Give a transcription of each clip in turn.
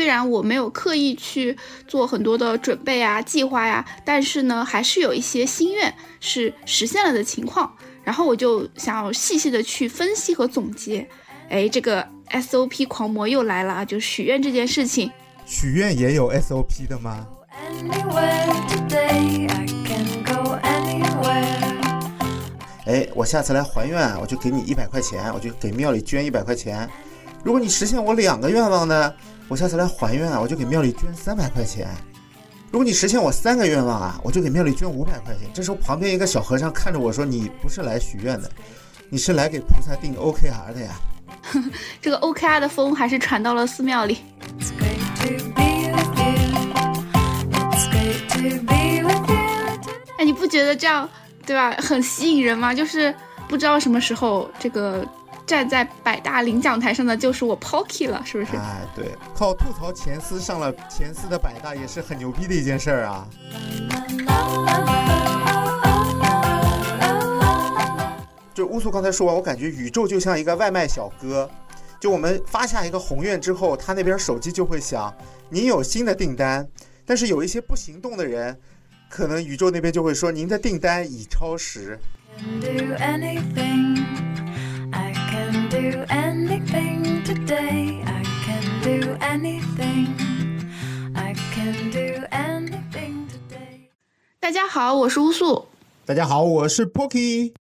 虽然我没有刻意去做很多的准备啊、计划呀，但是呢，还是有一些心愿是实现了的情况。然后我就想要细细的去分析和总结。哎，这个 SOP 狂魔又来了啊！就许愿这件事情，许愿也有 SOP 的吗？哎，我下次来还愿，我就给你一百块钱，我就给庙里捐一百块钱。如果你实现我两个愿望呢，我下次来还愿啊，我就给庙里捐三百块钱。如果你实现我三个愿望啊，我就给庙里捐五百块钱。这时候旁边一个小和尚看着我说：“你不是来许愿的，你是来给菩萨定 OKR 的呀。”这个 OKR 的风还是传到了寺庙里。哎，你不觉得这样？对吧？很吸引人吗？就是不知道什么时候，这个站在百大领奖台上的就是我 Pocky 了，是不是？哎，对，靠吐槽前司上了前四的百大也是很牛逼的一件事儿啊。就乌苏刚才说完，我感觉宇宙就像一个外卖小哥，就我们发下一个宏愿之后，他那边手机就会响，您有新的订单，但是有一些不行动的人。可能宇宙那边就会说您的订单已超时。大家好，我是乌素。大家好，我是 Pocky。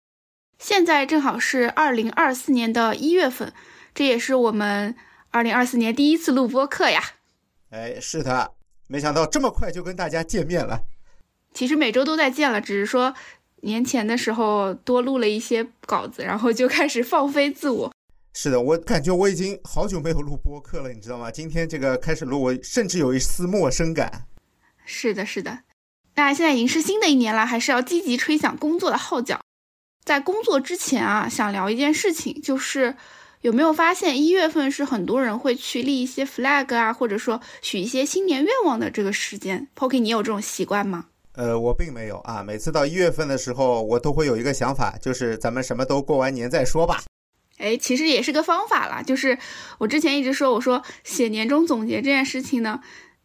现在正好是二零二四年的一月份，这也是我们二零二四年第一次录播课呀。哎，是的，没想到这么快就跟大家见面了。其实每周都在见了，只是说年前的时候多录了一些稿子，然后就开始放飞自我。是的，我感觉我已经好久没有录播客了，你知道吗？今天这个开始录，我甚至有一丝陌生感。是的，是的。那现在已经是新的一年了，还是要积极吹响工作的号角。在工作之前啊，想聊一件事情，就是有没有发现一月份是很多人会去立一些 flag 啊，或者说许一些新年愿望的这个时间。Pocky，你有这种习惯吗？呃，我并没有啊。每次到一月份的时候，我都会有一个想法，就是咱们什么都过完年再说吧。哎，其实也是个方法啦。就是我之前一直说，我说写年终总结这件事情呢，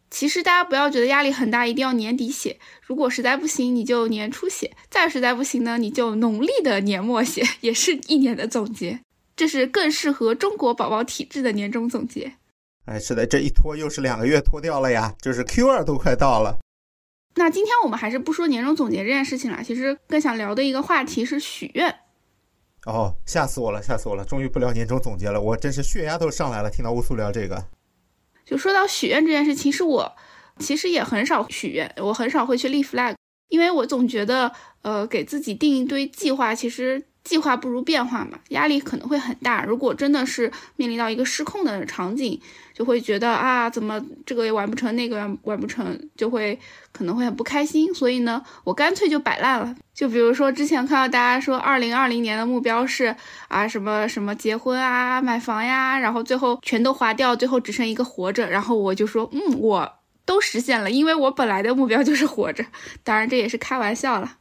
其实大家不要觉得压力很大，一定要年底写。如果实在不行，你就年初写；再实在不行呢，你就农历的年末写，也是一年的总结。这是更适合中国宝宝体质的年终总结。哎，是的，这一拖又是两个月拖掉了呀，就是 Q 二都快到了。那今天我们还是不说年终总结这件事情了，其实更想聊的一个话题是许愿。哦，吓死我了，吓死我了！终于不聊年终总结了，我真是血压都上来了。听到乌苏聊这个，就说到许愿这件事，其实我其实也很少许愿，我很少会去立 flag，因为我总觉得，呃，给自己定一堆计划，其实。计划不如变化嘛，压力可能会很大。如果真的是面临到一个失控的场景，就会觉得啊，怎么这个也完不成，那个完完不成，就会可能会很不开心。所以呢，我干脆就摆烂了。就比如说之前看到大家说，二零二零年的目标是啊什么什么结婚啊、买房呀，然后最后全都划掉，最后只剩一个活着。然后我就说，嗯，我都实现了，因为我本来的目标就是活着。当然这也是开玩笑了。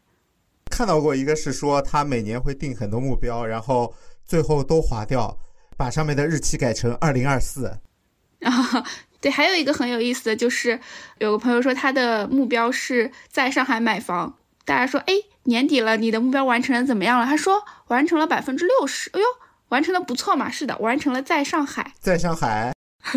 看到过一个是说他每年会定很多目标，然后最后都划掉，把上面的日期改成二零二四。啊，对，还有一个很有意思的就是，有个朋友说他的目标是在上海买房，大家说，哎，年底了，你的目标完成的怎么样了？他说完成了百分之六十，哎呦，完成的不错嘛，是的，完成了在上海，在上海。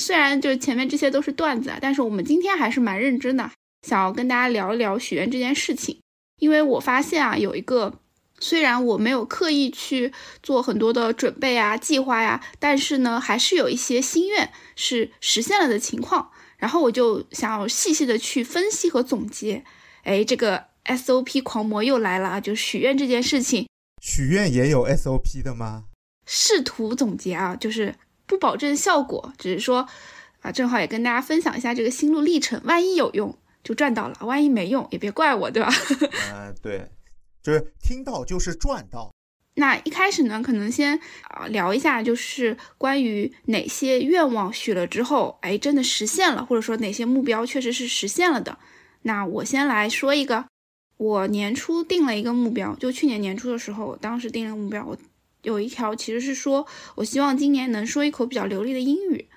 虽然就是前面这些都是段子啊，但是我们今天还是蛮认真的，想要跟大家聊一聊许愿这件事情。因为我发现啊，有一个虽然我没有刻意去做很多的准备啊、计划呀，但是呢，还是有一些心愿是实现了的情况。然后我就想要细细的去分析和总结。哎，这个 SOP 狂魔又来了啊！就许愿这件事情，许愿也有 SOP 的吗？试图总结啊，就是不保证效果，只是说啊，正好也跟大家分享一下这个心路历程，万一有用。就赚到了，万一没用也别怪我，对吧？嗯，对，就是听到就是赚到。那一开始呢，可能先啊聊一下，就是关于哪些愿望许了之后，哎，真的实现了，或者说哪些目标确实是实现了的。那我先来说一个，我年初定了一个目标，就去年年初的时候，我当时定了目标，我有一条其实是说我希望今年能说一口比较流利的英语。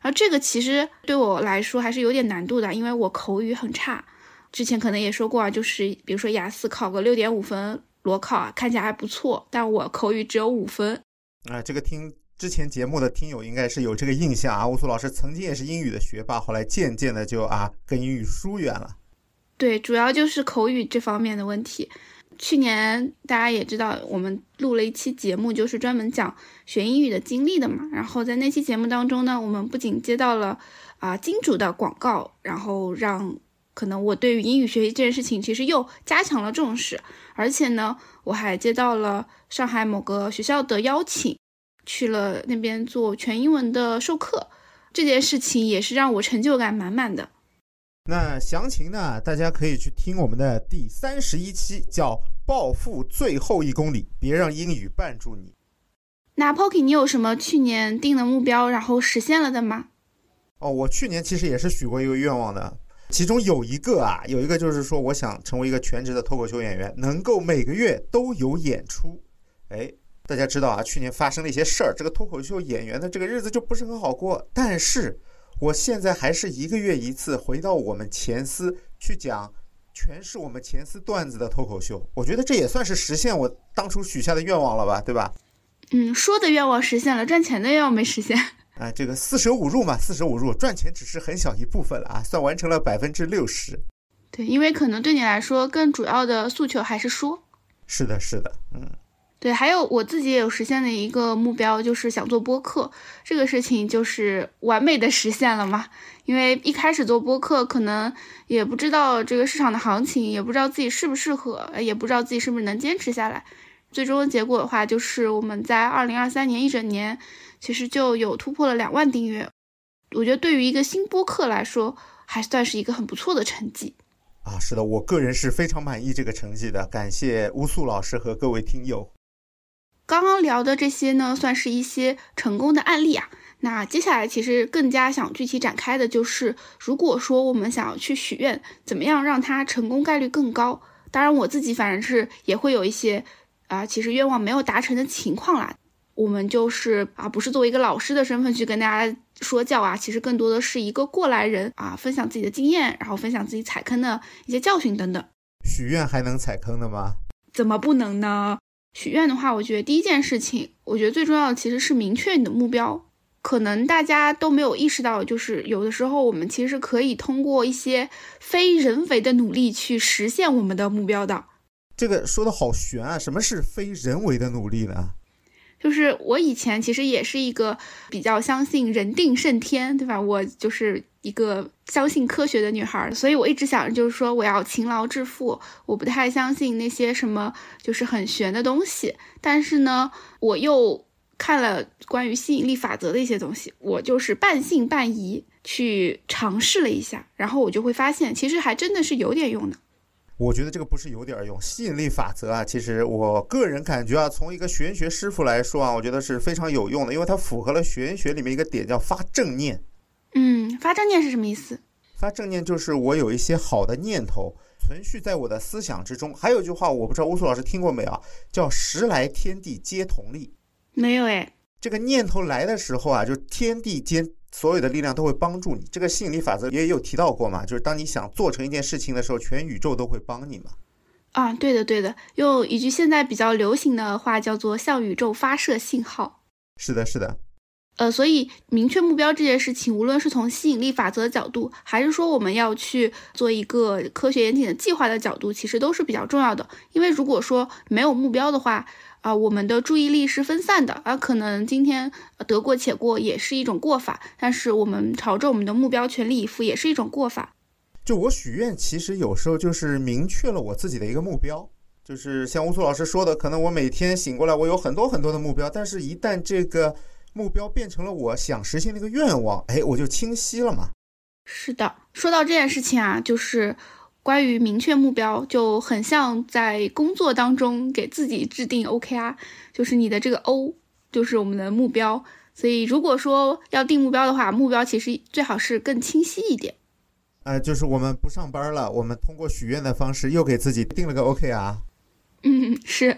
然后这个其实对我来说还是有点难度的，因为我口语很差。之前可能也说过啊，就是比如说雅思考个六点五分裸考啊，看起来还不错，但我口语只有五分。啊，这个听之前节目的听友应该是有这个印象啊。乌苏老师曾经也是英语的学霸，后来渐渐的就啊跟英语疏远了。对，主要就是口语这方面的问题。去年大家也知道，我们录了一期节目，就是专门讲学英语的经历的嘛。然后在那期节目当中呢，我们不仅接到了啊金主的广告，然后让可能我对于英语学习这件事情其实又加强了重视，而且呢，我还接到了上海某个学校的邀请，去了那边做全英文的授课，这件事情也是让我成就感满满的。那详情呢？大家可以去听我们的第三十一期，叫《暴富最后一公里》，别让英语绊住你。那 Pocky，你有什么去年定的目标，然后实现了的吗？哦，我去年其实也是许过一个愿望的，其中有一个啊，有一个就是说，我想成为一个全职的脱口秀演员，能够每个月都有演出。哎，大家知道啊，去年发生了一些事儿，这个脱口秀演员的这个日子就不是很好过，但是。我现在还是一个月一次回到我们前司去讲全是我们前司段子的脱口秀，我觉得这也算是实现我当初许下的愿望了吧，对吧？嗯，说的愿望实现了，赚钱的愿望没实现。哎，这个四舍五入嘛，四舍五入，赚钱只是很小一部分了啊，算完成了百分之六十。对，因为可能对你来说更主要的诉求还是说。是的，是的，嗯。对，还有我自己也有实现的一个目标，就是想做播客，这个事情就是完美的实现了嘛。因为一开始做播客，可能也不知道这个市场的行情，也不知道自己适不适合，也不知道自己是不是能坚持下来。最终的结果的话，就是我们在二零二三年一整年，其实就有突破了两万订阅。我觉得对于一个新播客来说，还算是一个很不错的成绩。啊，是的，我个人是非常满意这个成绩的，感谢乌素老师和各位听友。刚刚聊的这些呢，算是一些成功的案例啊。那接下来其实更加想具体展开的就是，如果说我们想要去许愿，怎么样让它成功概率更高？当然，我自己反正是也会有一些啊，其实愿望没有达成的情况啦。我们就是啊，不是作为一个老师的身份去跟大家说教啊，其实更多的是一个过来人啊，分享自己的经验，然后分享自己踩坑的一些教训等等。许愿还能踩坑的吗？怎么不能呢？许愿的话，我觉得第一件事情，我觉得最重要的其实是明确你的目标。可能大家都没有意识到，就是有的时候我们其实可以通过一些非人为的努力去实现我们的目标的。这个说的好悬啊！什么是非人为的努力呢？就是我以前其实也是一个比较相信人定胜天，对吧？我就是一个相信科学的女孩，所以我一直想着就是说我要勤劳致富，我不太相信那些什么就是很玄的东西。但是呢，我又看了关于吸引力法则的一些东西，我就是半信半疑去尝试了一下，然后我就会发现其实还真的是有点用的。我觉得这个不是有点用，吸引力法则啊，其实我个人感觉啊，从一个玄学师傅来说啊，我觉得是非常有用的，因为它符合了玄学里面一个点，叫发正念。嗯，发正念是什么意思？发正念就是我有一些好的念头存续在我的思想之中。还有一句话，我不知道乌苏老师听过没有啊？叫“时来天地皆同力”。没有哎。这个念头来的时候啊，就天地间。所有的力量都会帮助你，这个吸引力法则也有提到过嘛？就是当你想做成一件事情的时候，全宇宙都会帮你嘛。啊，对的，对的，用一句现在比较流行的话叫做“向宇宙发射信号”。是的，是的。呃，所以明确目标这件事情，无论是从吸引力法则的角度，还是说我们要去做一个科学严谨的计划的角度，其实都是比较重要的。因为如果说没有目标的话，啊，我们的注意力是分散的，啊，可能今天得过且过也是一种过法，但是我们朝着我们的目标全力以赴也是一种过法。就我许愿，其实有时候就是明确了我自己的一个目标，就是像乌苏老师说的，可能我每天醒过来，我有很多很多的目标，但是一旦这个目标变成了我想实现的一个愿望，哎，我就清晰了嘛。是的，说到这件事情啊，就是。关于明确目标，就很像在工作当中给自己制定 OKR，就是你的这个 O 就是我们的目标。所以如果说要定目标的话，目标其实最好是更清晰一点。呃，就是我们不上班了，我们通过许愿的方式又给自己定了个 OKR。嗯，是。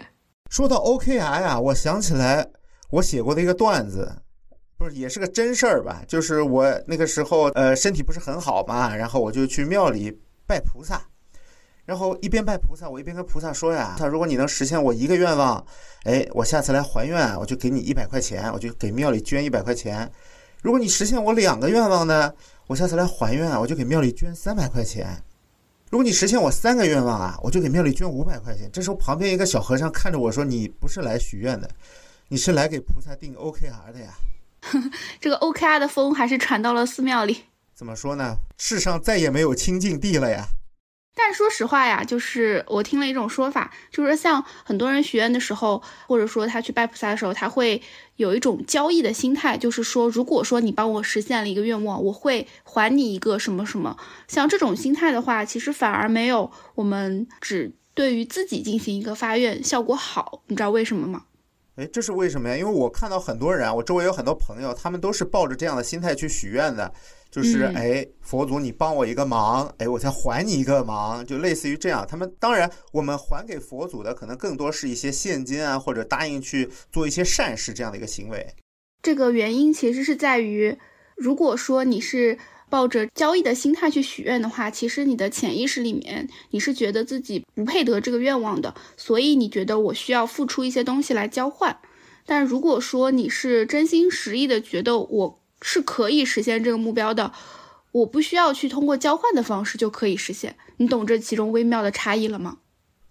说到 OKR 呀，我想起来我写过的一个段子。不是也是个真事儿吧？就是我那个时候呃身体不是很好嘛，然后我就去庙里拜菩萨，然后一边拜菩萨，我一边跟菩萨说呀：“他如果你能实现我一个愿望，哎，我下次来还愿，我就给你一百块钱，我就给庙里捐一百块钱。如果你实现我两个愿望呢，我下次来还愿，我就给庙里捐三百块钱。如果你实现我三个愿望啊，我就给庙里捐五百块钱。”这时候旁边一个小和尚看着我说：“你不是来许愿的，你是来给菩萨定 OKR 的呀。”这个 OKR 的风还是传到了寺庙里。怎么说呢？世上再也没有清净地了呀。但说实话呀，就是我听了一种说法，就是像很多人许愿的时候，或者说他去拜菩萨的时候，他会有一种交易的心态，就是说，如果说你帮我实现了一个愿望，我会还你一个什么什么。像这种心态的话，其实反而没有我们只对于自己进行一个发愿效果好。你知道为什么吗？哎，这是为什么呀？因为我看到很多人啊，我周围有很多朋友，他们都是抱着这样的心态去许愿的。就是哎，佛祖，你帮我一个忙，哎，我才还你一个忙，就类似于这样。他们当然，我们还给佛祖的可能更多是一些现金啊，或者答应去做一些善事这样的一个行为。这个原因其实是在于，如果说你是抱着交易的心态去许愿的话，其实你的潜意识里面你是觉得自己不配得这个愿望的，所以你觉得我需要付出一些东西来交换。但如果说你是真心实意的觉得我。是可以实现这个目标的，我不需要去通过交换的方式就可以实现。你懂这其中微妙的差异了吗？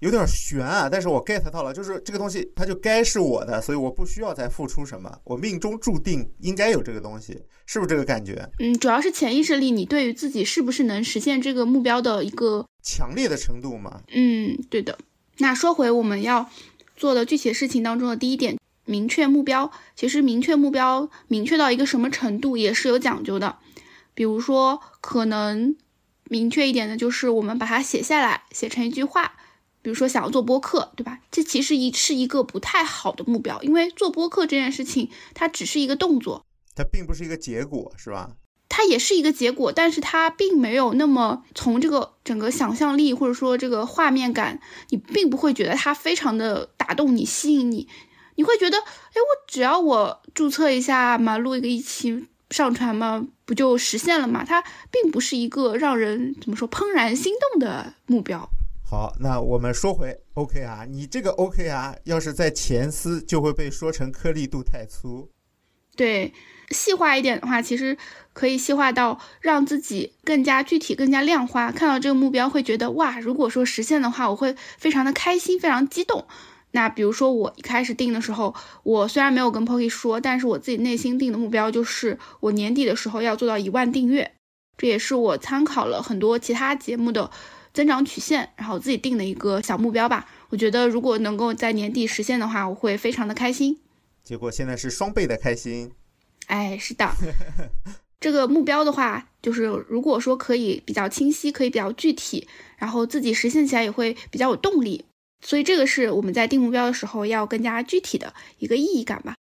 有点悬啊，但是我 get 到了，就是这个东西它就该是我的，所以我不需要再付出什么，我命中注定应该有这个东西，是不是这个感觉？嗯，主要是潜意识里你对于自己是不是能实现这个目标的一个强烈的程度嘛？嗯，对的。那说回我们要做的具体事情当中的第一点。明确目标，其实明确目标，明确到一个什么程度也是有讲究的。比如说，可能明确一点的就是我们把它写下来，写成一句话。比如说，想要做播客，对吧？这其实一是一个不太好的目标，因为做播客这件事情，它只是一个动作，它并不是一个结果，是吧？它也是一个结果，但是它并没有那么从这个整个想象力或者说这个画面感，你并不会觉得它非常的打动你、吸引你。你会觉得，哎，我只要我注册一下嘛，录一个一期上传嘛，不就实现了嘛？它并不是一个让人怎么说怦然心动的目标。好，那我们说回 OK 啊，你这个 OK 啊，要是在前司就会被说成颗粒度太粗。对，细化一点的话，其实可以细化到让自己更加具体、更加量化。看到这个目标，会觉得哇，如果说实现的话，我会非常的开心，非常激动。那比如说我一开始定的时候，我虽然没有跟 Pocky 说，但是我自己内心定的目标就是我年底的时候要做到一万订阅，这也是我参考了很多其他节目的增长曲线，然后自己定的一个小目标吧。我觉得如果能够在年底实现的话，我会非常的开心。结果现在是双倍的开心。哎，是的，这个目标的话，就是如果说可以比较清晰，可以比较具体，然后自己实现起来也会比较有动力。所以这个是我们在定目标的时候要更加具体的一个意义感吧。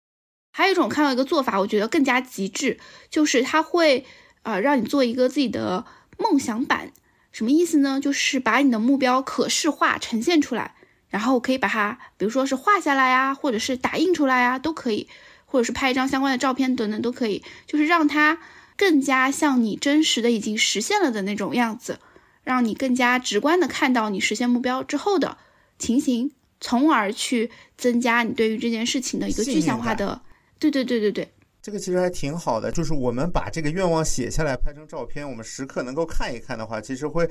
还有一种看到一个做法，我觉得更加极致，就是它会呃让你做一个自己的梦想版。什么意思呢？就是把你的目标可视化呈现出来，然后可以把它，比如说是画下来呀，或者是打印出来呀，都可以，或者是拍一张相关的照片等等都可以，就是让它更加像你真实的已经实现了的那种样子，让你更加直观的看到你实现目标之后的。情形，从而去增加你对于这件事情的一个具象化的，对对对对对，这个其实还挺好的。就是我们把这个愿望写下来，拍成照片，我们时刻能够看一看的话，其实会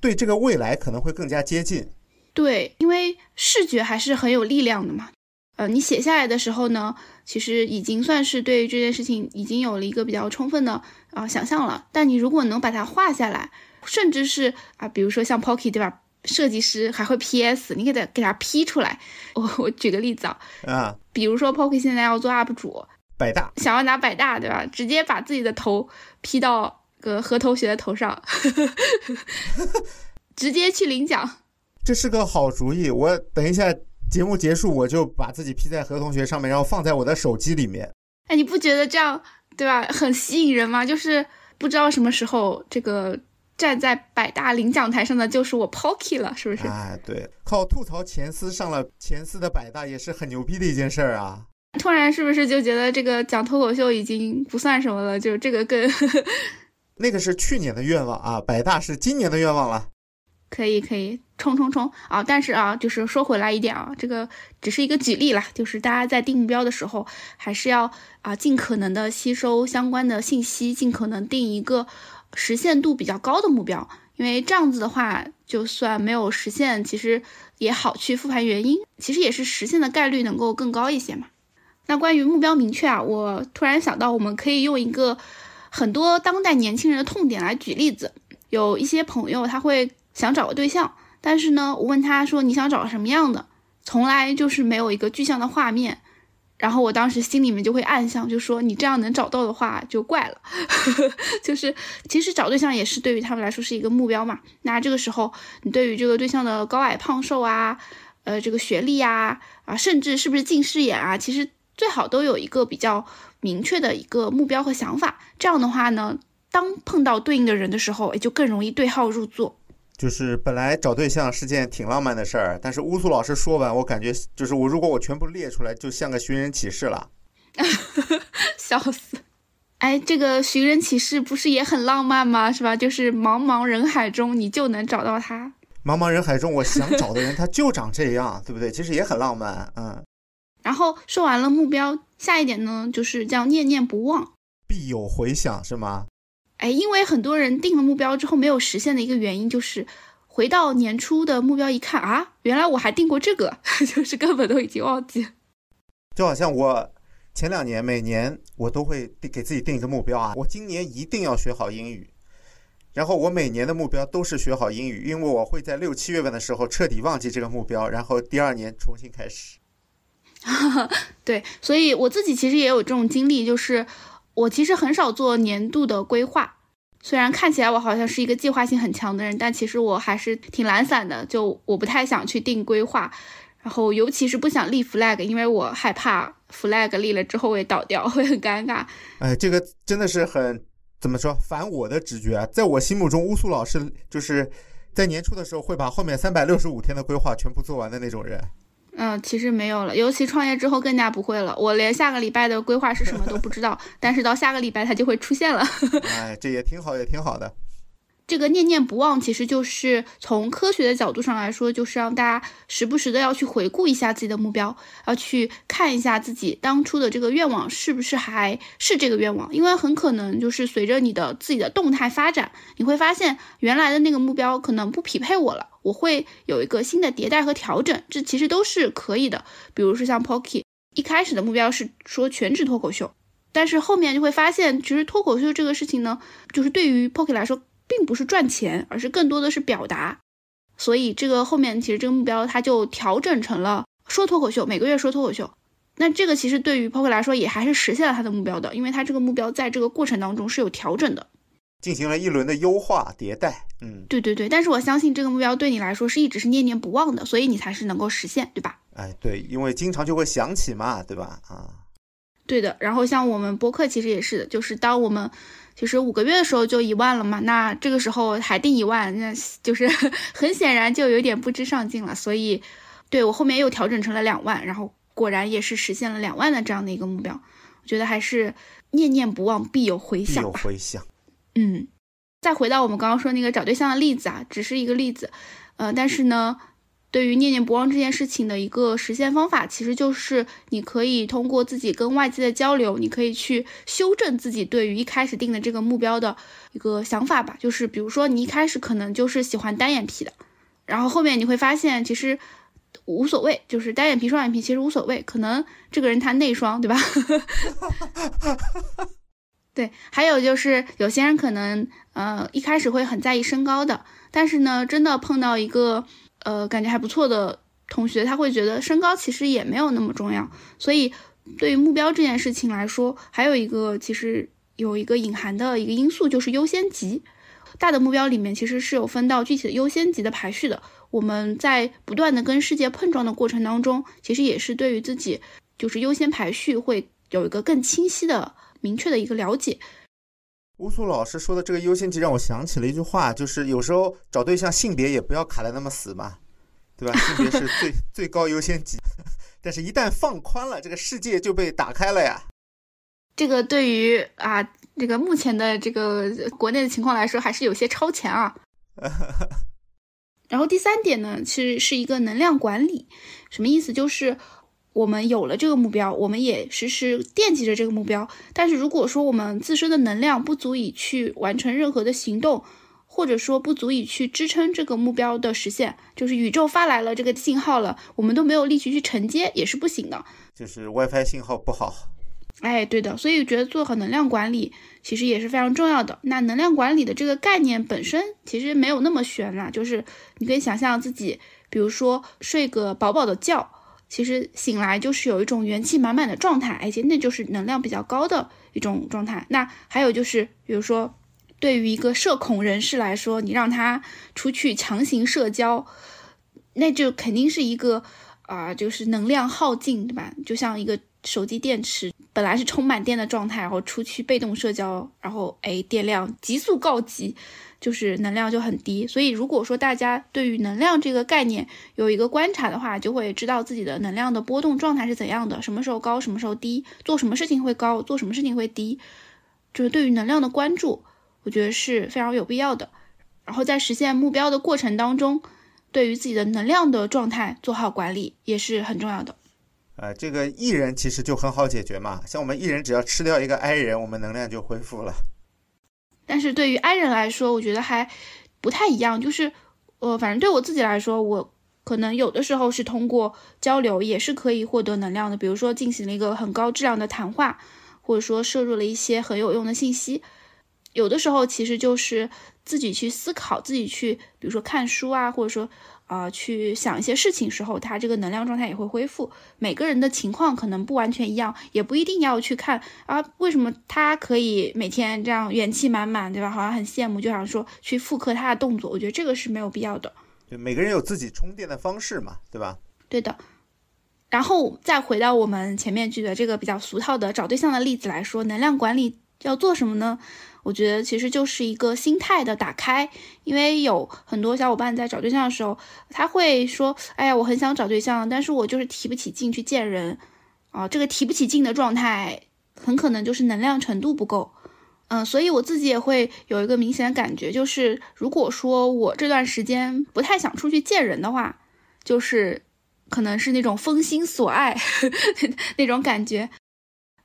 对这个未来可能会更加接近。对，因为视觉还是很有力量的嘛。呃，你写下来的时候呢，其实已经算是对这件事情已经有了一个比较充分的啊想象了。但你如果能把它画下来，甚至是啊，比如说像 Pocky 对吧？设计师还会 PS，你给他给他 P 出来。我我举个例子啊，啊，比如说 Pocky 现在要做 UP 主，百大想要拿百大，对吧？直接把自己的头 P 到个何同学的头上，直接去领奖。这是个好主意。我等一下节目结束，我就把自己 P 在何同学上面，然后放在我的手机里面。哎，你不觉得这样对吧？很吸引人吗？就是不知道什么时候这个。站在百大领奖台上的就是我 Pocky 了，是不是？哎，对，靠吐槽前司上了前司的百大也是很牛逼的一件事儿啊。突然是不是就觉得这个讲脱口秀已经不算什么了？就这个更 那个是去年的愿望啊，百大是今年的愿望了。可以可以冲冲冲啊！但是啊，就是说回来一点啊，这个只是一个举例啦，就是大家在定目标的时候，还是要啊尽可能的吸收相关的信息，尽可能定一个实现度比较高的目标，因为这样子的话，就算没有实现，其实也好去复盘原因，其实也是实现的概率能够更高一些嘛。那关于目标明确啊，我突然想到，我们可以用一个很多当代年轻人的痛点来举例子，有一些朋友他会。想找个对象，但是呢，我问他说你想找什么样的，从来就是没有一个具象的画面。然后我当时心里面就会暗想，就说你这样能找到的话就怪了。就是其实找对象也是对于他们来说是一个目标嘛。那这个时候，你对于这个对象的高矮胖瘦啊，呃，这个学历呀，啊，甚至是不是近视眼啊，其实最好都有一个比较明确的一个目标和想法。这样的话呢，当碰到对应的人的时候，也就更容易对号入座。就是本来找对象是件挺浪漫的事儿，但是乌苏老师说完，我感觉就是我如果我全部列出来，就像个寻人启事了。笑死！哎，这个寻人启事不是也很浪漫吗？是吧？就是茫茫人海中，你就能找到他。茫茫人海中，我想找的人他就长这样，对不对？其实也很浪漫，嗯。然后说完了目标，下一点呢，就是叫念念不忘，必有回响，是吗？哎，因为很多人定了目标之后没有实现的一个原因，就是回到年初的目标一看啊，原来我还定过这个，就是根本都已经忘记。就好像我前两年每年我都会给自己定一个目标啊，我今年一定要学好英语。然后我每年的目标都是学好英语，因为我会在六七月份的时候彻底忘记这个目标，然后第二年重新开始。对，所以我自己其实也有这种经历，就是。我其实很少做年度的规划，虽然看起来我好像是一个计划性很强的人，但其实我还是挺懒散的。就我不太想去定规划，然后尤其是不想立 flag，因为我害怕 flag 立了之后会倒掉，会很尴尬。哎，这个真的是很怎么说反我的直觉啊，在我心目中，乌苏老师就是在年初的时候会把后面三百六十五天的规划全部做完的那种人。嗯，其实没有了，尤其创业之后更加不会了。我连下个礼拜的规划是什么都不知道，但是到下个礼拜它就会出现了。哎，这也挺好，也挺好的。这个念念不忘，其实就是从科学的角度上来说，就是让大家时不时的要去回顾一下自己的目标，要去看一下自己当初的这个愿望是不是还是这个愿望，因为很可能就是随着你的自己的动态发展，你会发现原来的那个目标可能不匹配我了，我会有一个新的迭代和调整，这其实都是可以的。比如说像 Pocky 一开始的目标是说全职脱口秀，但是后面就会发现，其实脱口秀这个事情呢，就是对于 Pocky 来说。并不是赚钱，而是更多的是表达，所以这个后面其实这个目标它就调整成了说脱口秀，每个月说脱口秀。那这个其实对于 Poke 来说也还是实现了他的目标的，因为他这个目标在这个过程当中是有调整的，进行了一轮的优化迭代。嗯，对对对，但是我相信这个目标对你来说是一直是念念不忘的，所以你才是能够实现，对吧？哎，对，因为经常就会想起嘛，对吧？啊，对的。然后像我们播客其实也是的，就是当我们。其实五个月的时候就一万了嘛，那这个时候还定一万，那就是 很显然就有点不知上进了。所以，对我后面又调整成了两万，然后果然也是实现了两万的这样的一个目标。我觉得还是念念不忘必有回响吧。有回响。嗯，再回到我们刚刚说那个找对象的例子啊，只是一个例子，呃，但是呢。对于念念不忘这件事情的一个实现方法，其实就是你可以通过自己跟外界的交流，你可以去修正自己对于一开始定的这个目标的一个想法吧。就是比如说，你一开始可能就是喜欢单眼皮的，然后后面你会发现其实无所谓，就是单眼皮、双眼皮其实无所谓，可能这个人他内双，对吧？对，还有就是有些人可能呃一开始会很在意身高的，但是呢，真的碰到一个。呃，感觉还不错的同学，他会觉得身高其实也没有那么重要。所以，对于目标这件事情来说，还有一个其实有一个隐含的一个因素，就是优先级。大的目标里面其实是有分到具体的优先级的排序的。我们在不断的跟世界碰撞的过程当中，其实也是对于自己就是优先排序会有一个更清晰的、明确的一个了解。乌苏老师说的这个优先级让我想起了一句话，就是有时候找对象性别也不要卡的那么死嘛，对吧？性别是最 最高优先级，但是，一旦放宽了，这个世界就被打开了呀。这个对于啊，这个目前的这个国内的情况来说，还是有些超前啊。然后第三点呢，其实是一个能量管理，什么意思？就是我们有了这个目标，我们也时时惦记着这个目标。但是如果说我们自身的能量不足以去完成任何的行动，或者说不足以去支撑这个目标的实现，就是宇宙发来了这个信号了，我们都没有力气去承接，也是不行的。就是 WiFi 信号不好。哎，对的，所以觉得做好能量管理其实也是非常重要的。那能量管理的这个概念本身其实没有那么玄啦，就是你可以想象自己，比如说睡个饱饱的觉，其实醒来就是有一种元气满满的状态，而且那就是能量比较高的一种状态。那还有就是，比如说对于一个社恐人士来说，你让他出去强行社交，那就肯定是一个啊，就是能量耗尽，对吧？就像一个。手机电池本来是充满电的状态，然后出去被动社交，然后哎电量急速告急，就是能量就很低。所以如果说大家对于能量这个概念有一个观察的话，就会知道自己的能量的波动状态是怎样的，什么时候高，什么时候低，做什么事情会高，做什么事情会低，就是对于能量的关注，我觉得是非常有必要的。然后在实现目标的过程当中，对于自己的能量的状态做好管理也是很重要的。呃，这个艺人其实就很好解决嘛，像我们艺人只要吃掉一个 I 人，我们能量就恢复了。但是对于 I 人来说，我觉得还不太一样，就是呃，反正对我自己来说，我可能有的时候是通过交流也是可以获得能量的，比如说进行了一个很高质量的谈话，或者说摄入了一些很有用的信息。有的时候其实就是自己去思考，自己去，比如说看书啊，或者说。啊，去想一些事情时候，他这个能量状态也会恢复。每个人的情况可能不完全一样，也不一定要去看啊。为什么他可以每天这样元气满满，对吧？好像很羡慕，就想说去复刻他的动作。我觉得这个是没有必要的。对，每个人有自己充电的方式嘛，对吧？对的。然后再回到我们前面举的这个比较俗套的找对象的例子来说，能量管理要做什么呢？我觉得其实就是一个心态的打开，因为有很多小伙伴在找对象的时候，他会说：“哎呀，我很想找对象，但是我就是提不起劲去见人。”啊，这个提不起劲的状态，很可能就是能量程度不够。嗯，所以我自己也会有一个明显的感觉，就是如果说我这段时间不太想出去见人的话，就是可能是那种封心所爱 那种感觉。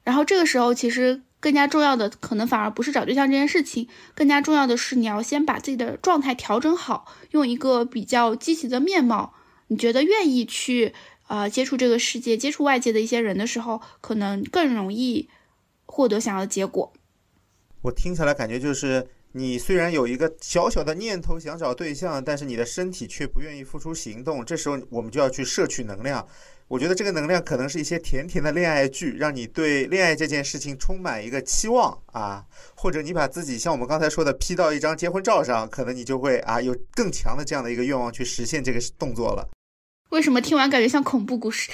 然后这个时候其实。更加重要的可能反而不是找对象这件事情，更加重要的是你要先把自己的状态调整好，用一个比较积极的面貌，你觉得愿意去呃接触这个世界、接触外界的一些人的时候，可能更容易获得想要的结果。我听起来感觉就是，你虽然有一个小小的念头想找对象，但是你的身体却不愿意付出行动，这时候我们就要去摄取能量。我觉得这个能量可能是一些甜甜的恋爱剧，让你对恋爱这件事情充满一个期望啊，或者你把自己像我们刚才说的 P 到一张结婚照上，可能你就会啊有更强的这样的一个愿望去实现这个动作了。为什么听完感觉像恐怖故事？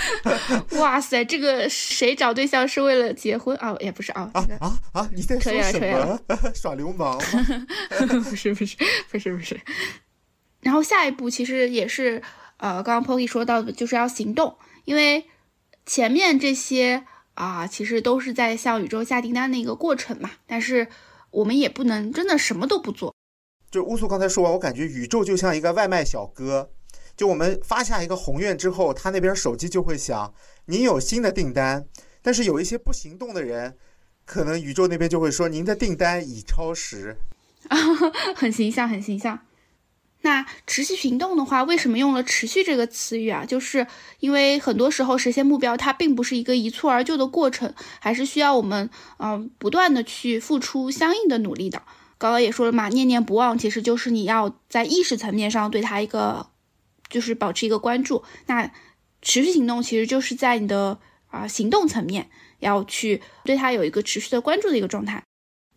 哇塞，这个谁找对象是为了结婚啊？也不是啊啊啊啊！你在说什么？耍流氓？不是不是不是不是。然后下一步其实也是。呃，刚刚 Poki 说到的就是要行动，因为前面这些啊，其实都是在向宇宙下订单的一个过程嘛。但是我们也不能真的什么都不做。就乌苏刚才说完，我感觉宇宙就像一个外卖小哥，就我们发下一个宏愿之后，他那边手机就会响，您有新的订单。但是有一些不行动的人，可能宇宙那边就会说您的订单已超时。很形象，很形象。那持续行动的话，为什么用了“持续”这个词语啊？就是因为很多时候实现目标，它并不是一个一蹴而就的过程，还是需要我们嗯不断的去付出相应的努力的。刚刚也说了嘛，念念不忘，其实就是你要在意识层面上对它一个就是保持一个关注。那持续行动其实就是在你的啊行动层面要去对它有一个持续的关注的一个状态。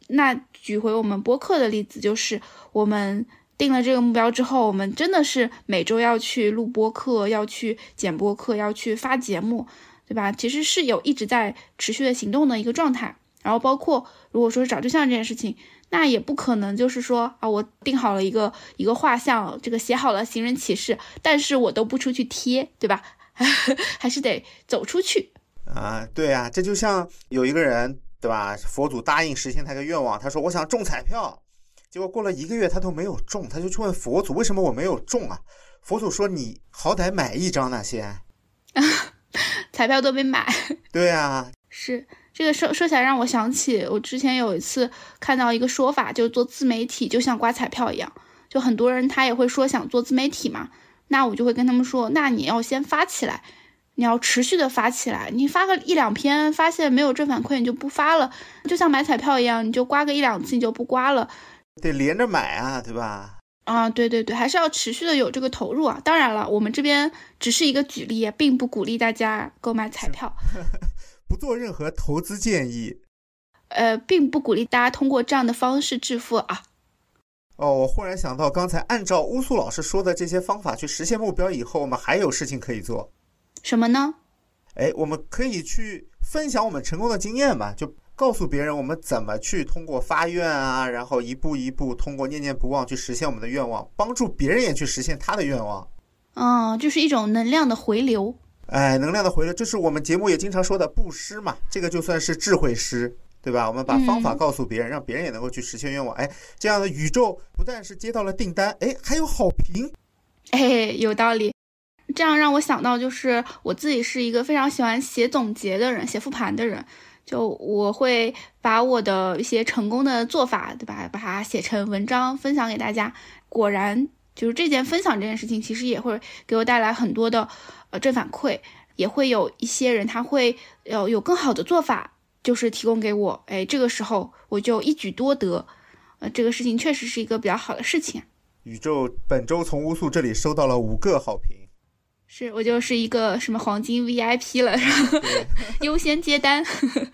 那举回我们播客的例子，就是我们。定了这个目标之后，我们真的是每周要去录播课，要去剪播课，要去发节目，对吧？其实是有一直在持续的行动的一个状态。然后包括如果说是找对象这件事情，那也不可能就是说啊，我定好了一个一个画像，这个写好了寻人启事，但是我都不出去贴，对吧？还是得走出去啊。对啊，这就像有一个人，对吧？佛祖答应实现他个愿望，他说我想中彩票，结果过了一个月他都没有中，他就去问佛祖为什么我没有中啊？佛祖说你好歹买一张那些，彩票都没买。对啊，是。这个说说起来让我想起，我之前有一次看到一个说法，就是做自媒体就像刮彩票一样，就很多人他也会说想做自媒体嘛，那我就会跟他们说，那你要先发起来，你要持续的发起来，你发个一两篇，发现没有正反馈，你就不发了，就像买彩票一样，你就刮个一两次，你就不刮了，得连着买啊，对吧？啊，对对对，还是要持续的有这个投入啊。当然了，我们这边只是一个举例，并不鼓励大家购买彩票。不做任何投资建议，呃，并不鼓励大家通过这样的方式致富啊。哦，我忽然想到，刚才按照乌苏老师说的这些方法去实现目标以后，我们还有事情可以做。什么呢？哎，我们可以去分享我们成功的经验吧，就告诉别人我们怎么去通过发愿啊，然后一步一步通过念念不忘去实现我们的愿望，帮助别人也去实现他的愿望。嗯，就是一种能量的回流。哎，能量的回流，就是我们节目也经常说的布施嘛，这个就算是智慧施，对吧？我们把方法告诉别人，让别人也能够去实现愿望。哎，这样的宇宙不但是接到了订单，哎，还有好评。哎，有道理。这样让我想到，就是我自己是一个非常喜欢写总结的人，写复盘的人。就我会把我的一些成功的做法，对吧？把它写成文章分享给大家。果然，就是这件分享这件事情，其实也会给我带来很多的。呃，正反馈也会有一些人，他会有有更好的做法，就是提供给我。哎，这个时候我就一举多得。呃，这个事情确实是一个比较好的事情。宇宙本周从乌素这里收到了五个好评，是我就是一个什么黄金 VIP 了，优先接单。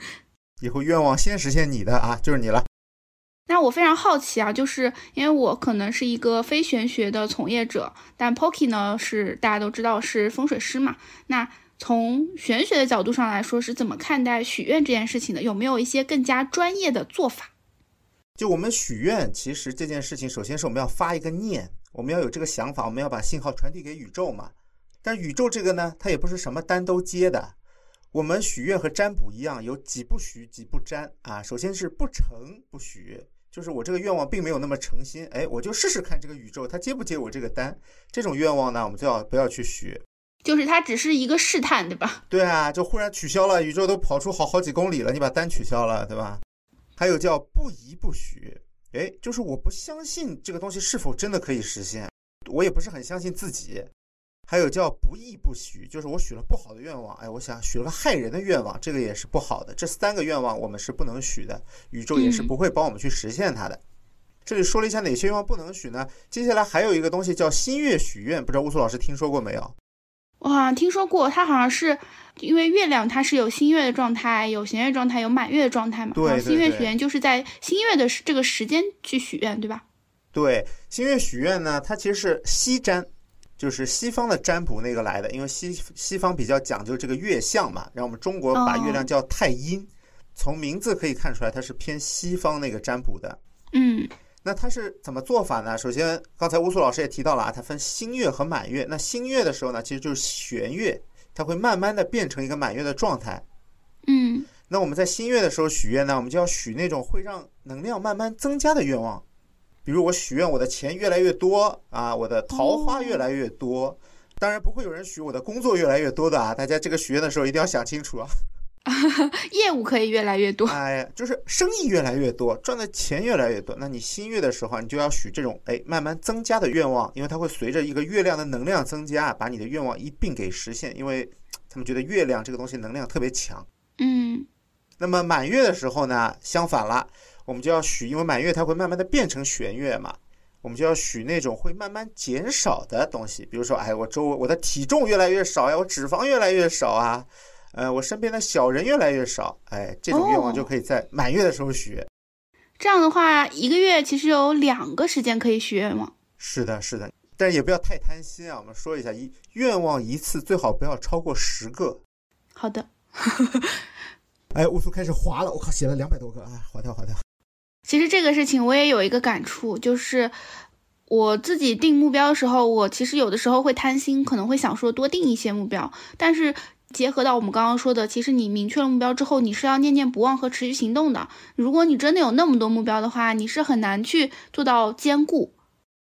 以后愿望先实现你的啊，就是你了。那我非常好奇啊，就是因为我可能是一个非玄学的从业者，但 Pocky 呢是大家都知道是风水师嘛。那从玄学的角度上来说，是怎么看待许愿这件事情的？有没有一些更加专业的做法？就我们许愿，其实这件事情，首先是我们要发一个念，我们要有这个想法，我们要把信号传递给宇宙嘛。但宇宙这个呢，它也不是什么单都接的。我们许愿和占卜一样，有几不许，几不占啊。首先是不成不许。就是我这个愿望并没有那么诚心，哎，我就试试看这个宇宙它接不接我这个单。这种愿望呢，我们最好不要去许？就是它只是一个试探，对吧？对啊，就忽然取消了，宇宙都跑出好好几公里了，你把单取消了，对吧？还有叫不疑不许，哎，就是我不相信这个东西是否真的可以实现，我也不是很相信自己。还有叫不义不许，就是我许了不好的愿望，哎，我想许了个害人的愿望，这个也是不好的。这三个愿望我们是不能许的，宇宙也是不会帮我们去实现它的。这里说了一下哪些愿望不能许呢？接下来还有一个东西叫新月许愿，不知道乌苏老师听说过没有？我好像听说过，它好像是因为月亮它是有新月的状态，有弦月状态，有满月的状态嘛。对，新月许愿就是在新月的这个时间去许愿，对吧？对，新月许愿呢，它其实是西占。就是西方的占卜那个来的，因为西西方比较讲究这个月相嘛，然后我们中国把月亮叫太阴，从名字可以看出来它是偏西方那个占卜的。嗯，那它是怎么做法呢？首先，刚才乌苏老师也提到了啊，它分新月和满月。那新月的时候呢，其实就是弦月，它会慢慢的变成一个满月的状态。嗯，那我们在新月的时候许愿呢，我们就要许那种会让能量慢慢增加的愿望。比如我许愿我的钱越来越多啊，我的桃花越来越多。当然不会有人许我的工作越来越多的啊，大家这个许愿的时候一定要想清楚啊。业务可以越来越多，哎，就是生意越来越多，赚的钱越来越多。那你新月的时候，你就要许这种哎慢慢增加的愿望，因为它会随着一个月亮的能量增加，把你的愿望一并给实现。因为他们觉得月亮这个东西能量特别强。嗯。那么满月的时候呢，相反了。我们就要许，因为满月它会慢慢的变成弦月嘛，我们就要许那种会慢慢减少的东西，比如说，哎，我周围我的体重越来越少呀，我脂肪越来越少啊，呃，我身边的小人越来越少，哎，这种愿望就可以在满月的时候许。这样的话，一个月其实有两个时间可以许愿望。是的，是的，但是也不要太贪心啊。我们说一下，一愿望一次最好不要超过十个。好的。哎，乌苏开始滑了，我靠，写了两百多个，啊，滑掉，滑掉。其实这个事情我也有一个感触，就是我自己定目标的时候，我其实有的时候会贪心，可能会想说多定一些目标。但是结合到我们刚刚说的，其实你明确了目标之后，你是要念念不忘和持续行动的。如果你真的有那么多目标的话，你是很难去做到兼顾。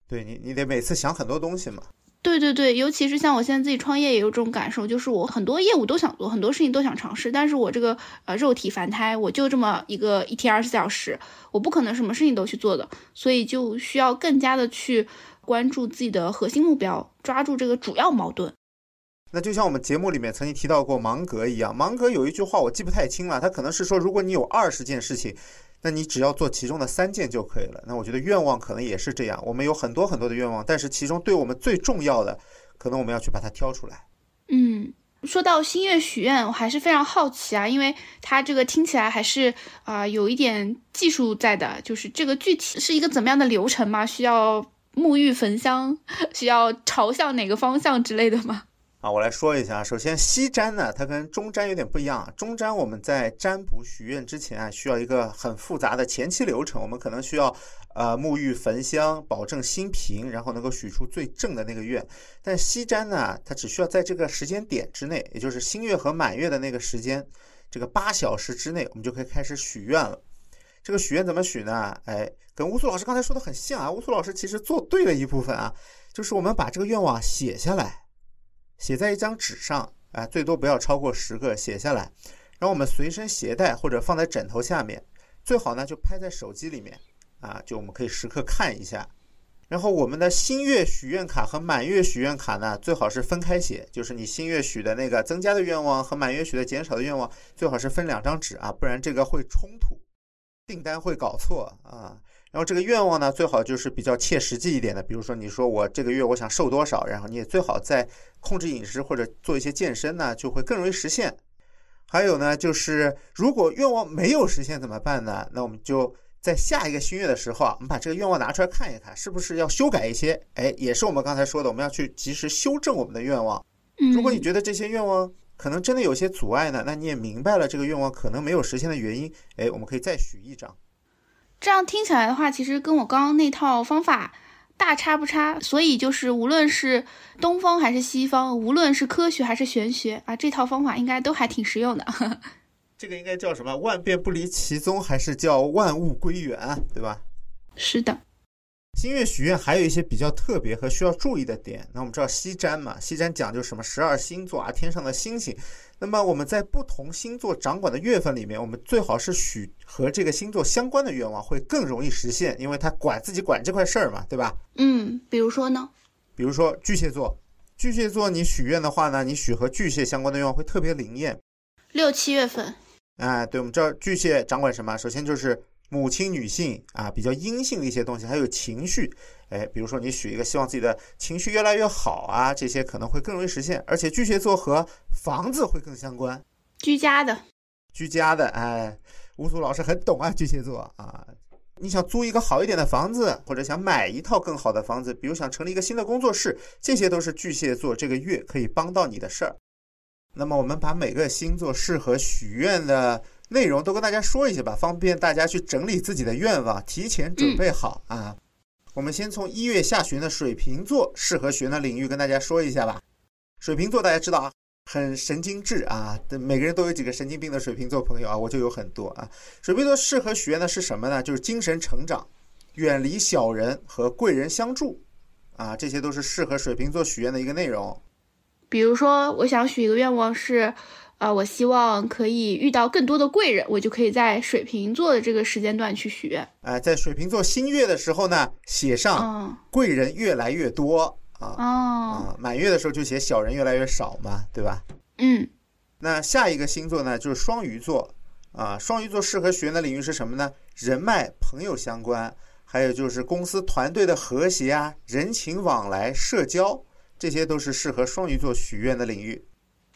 对你，你得每次想很多东西嘛。对对对，尤其是像我现在自己创业，也有这种感受，就是我很多业务都想做，很多事情都想尝试，但是我这个呃肉体凡胎，我就这么一个一天二十四小时，我不可能什么事情都去做的，所以就需要更加的去关注自己的核心目标，抓住这个主要矛盾。那就像我们节目里面曾经提到过芒格一样，芒格有一句话我记不太清了，他可能是说，如果你有二十件事情。那你只要做其中的三件就可以了。那我觉得愿望可能也是这样，我们有很多很多的愿望，但是其中对我们最重要的，可能我们要去把它挑出来。嗯，说到心愿许愿，我还是非常好奇啊，因为它这个听起来还是啊有一点技术在的，就是这个具体是一个怎么样的流程吗？需要沐浴焚香，需要朝向哪个方向之类的吗？啊，我来说一下。首先，西占呢，它跟中占有点不一样。中占我们在占卜许愿之前啊，需要一个很复杂的前期流程。我们可能需要呃沐浴焚香，保证心平，然后能够许出最正的那个愿。但西占呢，它只需要在这个时间点之内，也就是新月和满月的那个时间，这个八小时之内，我们就可以开始许愿了。这个许愿怎么许呢？哎，跟乌苏老师刚才说的很像啊。乌苏老师其实做对了一部分啊，就是我们把这个愿望写下来。写在一张纸上啊，最多不要超过十个，写下来，然后我们随身携带或者放在枕头下面，最好呢就拍在手机里面啊，就我们可以时刻看一下。然后我们的新月许愿卡和满月许愿卡呢，最好是分开写，就是你新月许的那个增加的愿望和满月许的减少的愿望，最好是分两张纸啊，不然这个会冲突，订单会搞错啊。然后这个愿望呢，最好就是比较切实际一点的，比如说你说我这个月我想瘦多少，然后你也最好在控制饮食或者做一些健身呢，就会更容易实现。还有呢，就是如果愿望没有实现怎么办呢？那我们就在下一个新月的时候啊，我们把这个愿望拿出来看一看，是不是要修改一些？哎，也是我们刚才说的，我们要去及时修正我们的愿望。如果你觉得这些愿望可能真的有些阻碍呢，那你也明白了这个愿望可能没有实现的原因，哎，我们可以再许一张。这样听起来的话，其实跟我刚刚那套方法大差不差。所以就是无论是东方还是西方，无论是科学还是玄学啊，这套方法应该都还挺实用的。这个应该叫什么？万变不离其宗，还是叫万物归元，对吧？是的。星月许愿还有一些比较特别和需要注意的点。那我们知道西占嘛，西占讲究什么？十二星座啊，天上的星星。那么我们在不同星座掌管的月份里面，我们最好是许和这个星座相关的愿望，会更容易实现，因为他管自己管这块事儿嘛，对吧？嗯，比如说呢？比如说巨蟹座，巨蟹座你许愿的话呢，你许和巨蟹相关的愿望会特别灵验。六七月份。哎，对，我们知道巨蟹掌管什么？首先就是。母亲、女性啊，比较阴性的一些东西，还有情绪，哎，比如说你许一个希望自己的情绪越来越好啊，这些可能会更容易实现。而且巨蟹座和房子会更相关，居家的，居家的，哎，吴苏老师很懂啊，巨蟹座啊，你想租一个好一点的房子，或者想买一套更好的房子，比如想成立一个新的工作室，这些都是巨蟹座这个月可以帮到你的事儿。那么我们把每个星座适合许愿的。内容都跟大家说一下吧，方便大家去整理自己的愿望，提前准备好啊。我们先从一月下旬的水瓶座适合学的领域跟大家说一下吧。水瓶座大家知道啊，很神经质啊，每个人都有几个神经病的水瓶座朋友啊，我就有很多啊。水瓶座适合许愿的是什么呢？就是精神成长，远离小人和贵人相助啊，这些都是适合水瓶座许愿的一个内容。比如说，我想许一个愿望是。啊，我希望可以遇到更多的贵人，我就可以在水瓶座的这个时间段去许愿。哎，在水瓶座新月的时候呢，写上贵人越来越多啊。哦。满月的时候就写小人越来越少嘛，对吧？嗯。那下一个星座呢，就是双鱼座啊。双鱼座适合许愿的领域是什么呢？人脉、朋友相关，还有就是公司团队的和谐啊，人情往来、社交，这些都是适合双鱼座许愿的领域。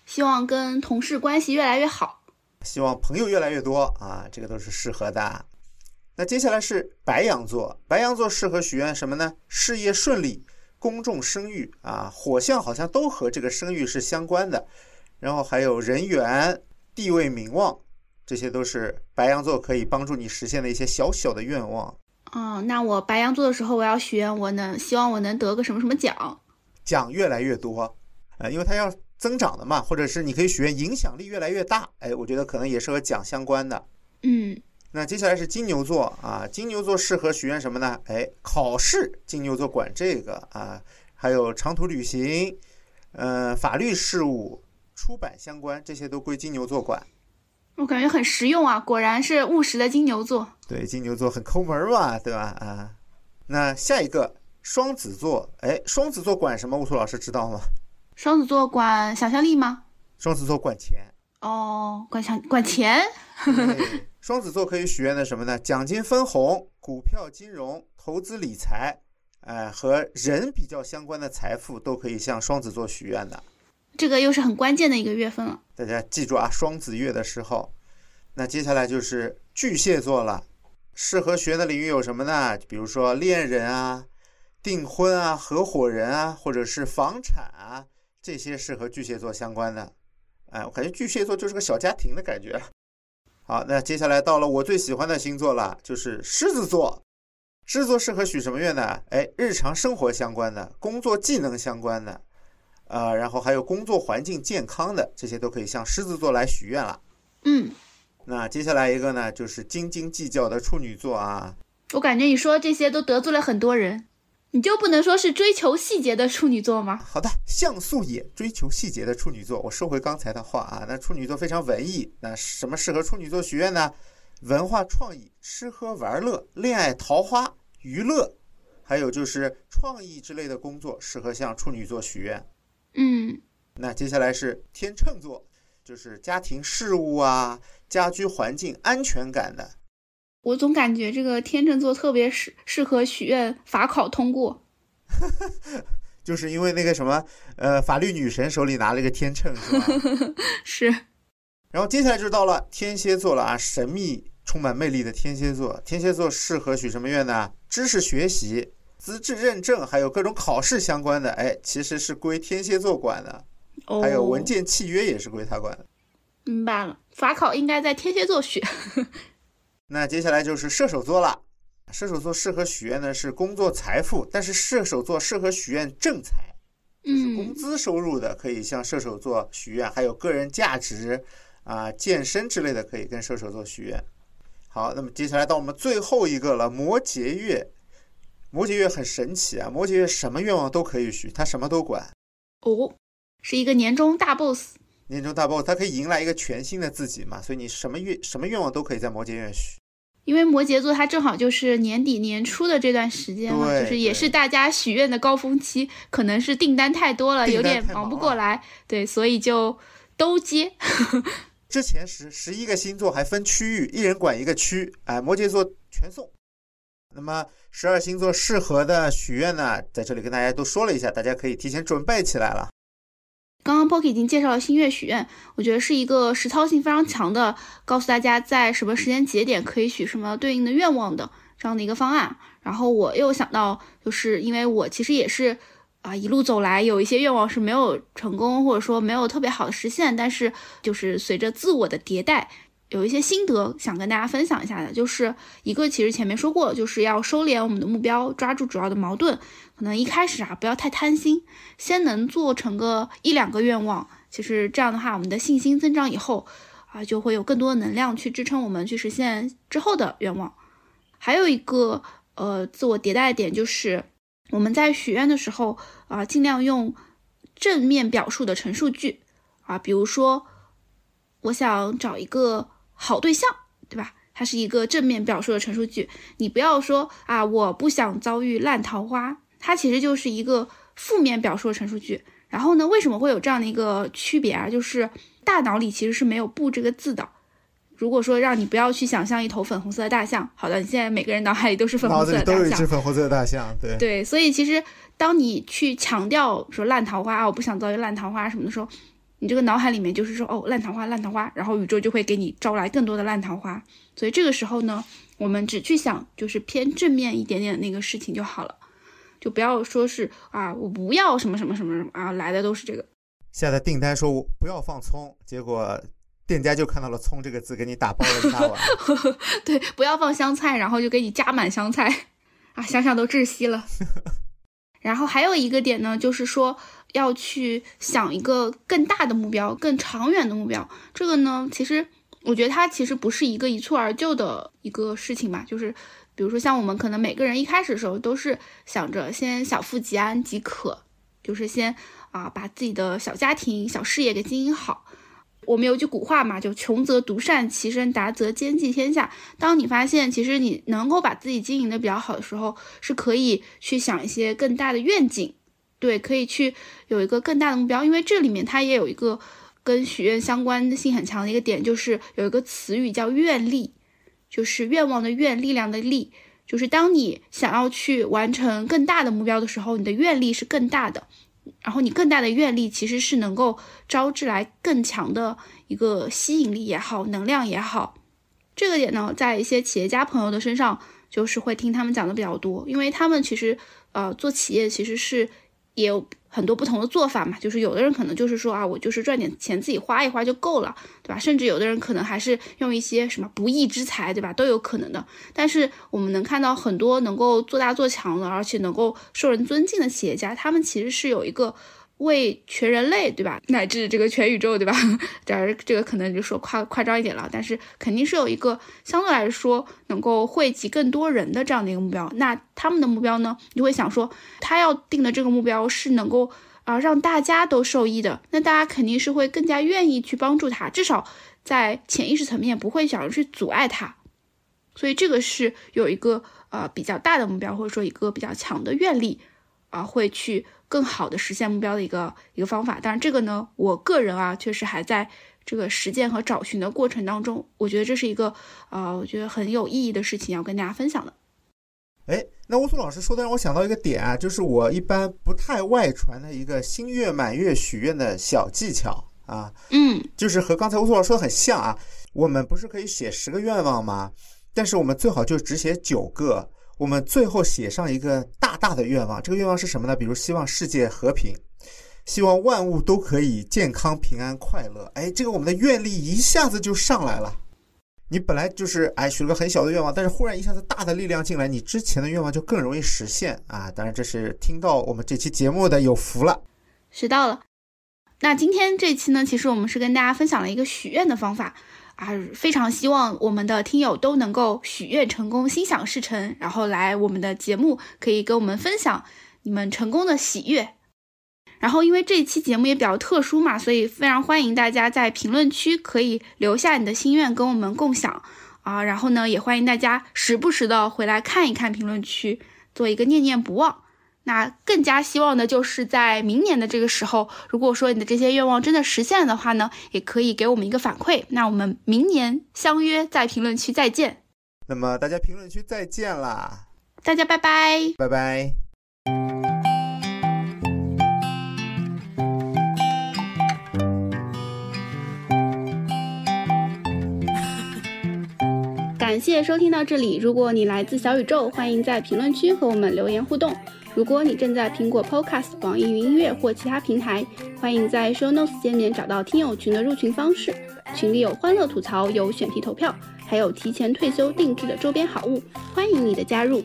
希望跟同事关系越来越好，希望朋友越来越多啊，这个都是适合的。那接下来是白羊座，白羊座适合许愿什么呢？事业顺利、公众声誉啊，火象好像都和这个声誉是相关的。然后还有人缘、地位、名望，这些都是白羊座可以帮助你实现的一些小小的愿望。哦，那我白羊座的时候，我要许愿，我能希望我能得个什么什么奖。奖越来越多，呃，因为他要增长的嘛，或者是你可以许愿影响力越来越大，哎，我觉得可能也是和奖相关的。嗯，那接下来是金牛座啊，金牛座适合许愿什么呢？哎，考试，金牛座管这个啊，还有长途旅行，呃，法律事务、出版相关这些都归金牛座管。我感觉很实用啊，果然是务实的金牛座。对，金牛座很抠门儿嘛，对吧？啊，那下一个双子座，哎，双子座管什么？乌图老师知道吗？双子座管想象力吗？双子座管钱。哦，管想管钱。对 双子座可以许愿的什么呢？奖金分红、股票、金融、投资理财，哎、和人比较相关的财富都可以向双子座许愿的。这个又是很关键的一个月份了。大家记住啊，双子月的时候，那接下来就是巨蟹座了。适合学的领域有什么呢？比如说恋人啊、订婚啊、合伙人啊，或者是房产啊，这些是和巨蟹座相关的。哎，我感觉巨蟹座就是个小家庭的感觉。好，那接下来到了我最喜欢的星座了，就是狮子座。狮子座适合许什么愿呢？哎，日常生活相关的、工作技能相关的，呃，然后还有工作环境健康的，这些都可以向狮子座来许愿了。嗯，那接下来一个呢，就是斤斤计较的处女座啊。我感觉你说这些都得罪了很多人，你就不能说是追求细节的处女座吗？好的，像素也追求细节的处女座，我收回刚才的话啊。那处女座非常文艺，那什么适合处女座许愿呢？文化创意、吃喝玩乐、恋爱桃花、娱乐，还有就是创意之类的工作，适合向处女座许愿。嗯，那接下来是天秤座，就是家庭事务啊、家居环境安全感的。我总感觉这个天秤座特别适适合许愿法考通过。就是因为那个什么，呃，法律女神手里拿了一个天秤，是吧？是，然后接下来就到了天蝎座了啊，神秘、充满魅力的天蝎座。天蝎座适合许什么愿呢？知识学习、资质认证，还有各种考试相关的，哎，其实是归天蝎座管的。哦，还有文件契约也是归他管的。明白了，法考应该在天蝎座许。那接下来就是射手座了。射手座适合许愿的是工作财富，但是射手座适合许愿正财，就是工嗯，资收入的可以向射手座许愿，还有个人价值啊、健身之类的可以跟射手座许愿。好，那么接下来到我们最后一个了，摩羯月。摩羯月很神奇啊，摩羯月什么愿望都可以许，他什么都管。哦，是一个年终大 boss。年终大 boss，他可以迎来一个全新的自己嘛，所以你什么愿什么愿望都可以在摩羯月许。因为摩羯座它正好就是年底年初的这段时间嘛，就是也是大家许愿的高峰期，可能是订单太多了，有点忙不过来，对，所以就都接。之前十十一个星座还分区域，一人管一个区，哎，摩羯座全送。那么十二星座适合的许愿呢，在这里跟大家都说了一下，大家可以提前准备起来了。刚刚 Poki 已经介绍了星月许愿，我觉得是一个实操性非常强的，告诉大家在什么时间节点可以许什么对应的愿望的这样的一个方案。然后我又想到，就是因为我其实也是啊、一路走来有一些愿望是没有成功，或者说没有特别好的实现，但是就是随着自我的迭代。有一些心得想跟大家分享一下的，就是一个其实前面说过，就是要收敛我们的目标，抓住主要的矛盾。可能一开始啊，不要太贪心，先能做成个一两个愿望，其实这样的话，我们的信心增长以后啊，就会有更多的能量去支撑我们去实现之后的愿望。还有一个呃自我迭代的点就是，我们在许愿的时候啊，尽量用正面表述的陈述句啊，比如说我想找一个好对象，对吧？它是一个正面表述的陈述句，你不要说啊我不想遭遇烂桃花，它其实就是一个负面表述的陈述句。然后呢，为什么会有这样的一个区别啊？就是大脑里其实是没有“不”这个字的。如果说让你不要去想象一头粉红色的大象，好的，你现在每个人脑海里都是粉红色的大象，粉红色的大象，对对，所以其实当你去强调说烂桃花啊，我不想遭遇烂桃花什么的时候，你这个脑海里面就是说哦烂桃花烂桃花，然后宇宙就会给你招来更多的烂桃花。所以这个时候呢，我们只去想就是偏正面一点点的那个事情就好了，就不要说是啊我不要什么什么什么什么啊来的都是这个。下的订单说我不要放葱，结果店家就看到了“葱”这个字，给你打包了一大碗。对，不要放香菜，然后就给你加满香菜，啊，想想都窒息了。然后还有一个点呢，就是说要去想一个更大的目标、更长远的目标。这个呢，其实我觉得它其实不是一个一蹴而就的一个事情吧。就是比如说像我们可能每个人一开始的时候都是想着先小富即安即可，就是先啊把自己的小家庭、小事业给经营好。我们有句古话嘛，就穷则独善其身，达则兼济天下。当你发现其实你能够把自己经营的比较好的时候，是可以去想一些更大的愿景，对，可以去有一个更大的目标。因为这里面它也有一个跟许愿相关性很强的一个点，就是有一个词语叫愿力，就是愿望的愿，力量的力，就是当你想要去完成更大的目标的时候，你的愿力是更大的。然后你更大的愿力其实是能够招致来更强的一个吸引力也好，能量也好。这个点呢，在一些企业家朋友的身上，就是会听他们讲的比较多，因为他们其实呃做企业其实是也有。很多不同的做法嘛，就是有的人可能就是说啊，我就是赚点钱自己花一花就够了，对吧？甚至有的人可能还是用一些什么不义之财，对吧？都有可能的。但是我们能看到很多能够做大做强的，而且能够受人尊敬的企业家，他们其实是有一个。为全人类，对吧？乃至这个全宇宙，对吧？当然，这个可能就说夸夸张一点了，但是肯定是有一个相对来说能够惠及更多人的这样的一个目标。那他们的目标呢？你会想说，他要定的这个目标是能够啊让大家都受益的，那大家肯定是会更加愿意去帮助他，至少在潜意识层面不会想着去阻碍他。所以这个是有一个呃比较大的目标，或者说一个比较强的愿力啊，会去。更好的实现目标的一个一个方法，但是这个呢，我个人啊，确实还在这个实践和找寻的过程当中。我觉得这是一个啊，我觉得很有意义的事情要跟大家分享的。哎，那乌苏老师说的让我想到一个点啊，就是我一般不太外传的一个新月满月许愿的小技巧啊，嗯，就是和刚才乌苏老师说的很像啊。我们不是可以写十个愿望吗？但是我们最好就只写九个。我们最后写上一个大大的愿望，这个愿望是什么呢？比如希望世界和平，希望万物都可以健康、平安、快乐。哎，这个我们的愿力一下子就上来了。你本来就是哎许了个很小的愿望，但是忽然一下子大的力量进来，你之前的愿望就更容易实现啊！当然，这是听到我们这期节目的有福了，学到了。那今天这期呢，其实我们是跟大家分享了一个许愿的方法。啊，非常希望我们的听友都能够许愿成功，心想事成，然后来我们的节目，可以跟我们分享你们成功的喜悦。然后，因为这期节目也比较特殊嘛，所以非常欢迎大家在评论区可以留下你的心愿跟我们共享啊。然后呢，也欢迎大家时不时的回来看一看评论区，做一个念念不忘。那更加希望的就是在明年的这个时候，如果说你的这些愿望真的实现了的话呢，也可以给我们一个反馈。那我们明年相约在评论区再见。那么大家评论区再见啦！大家拜拜，拜拜。感谢收听到这里。如果你来自小宇宙，欢迎在评论区和我们留言互动。如果你正在苹果 Podcast、网易云音乐或其他平台，欢迎在 Show Notes 界面找到听友群的入群方式。群里有欢乐吐槽，有选题投票，还有提前退休定制的周边好物，欢迎你的加入。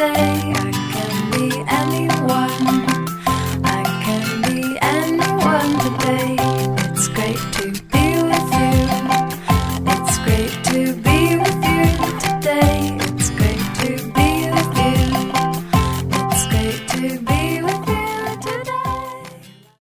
to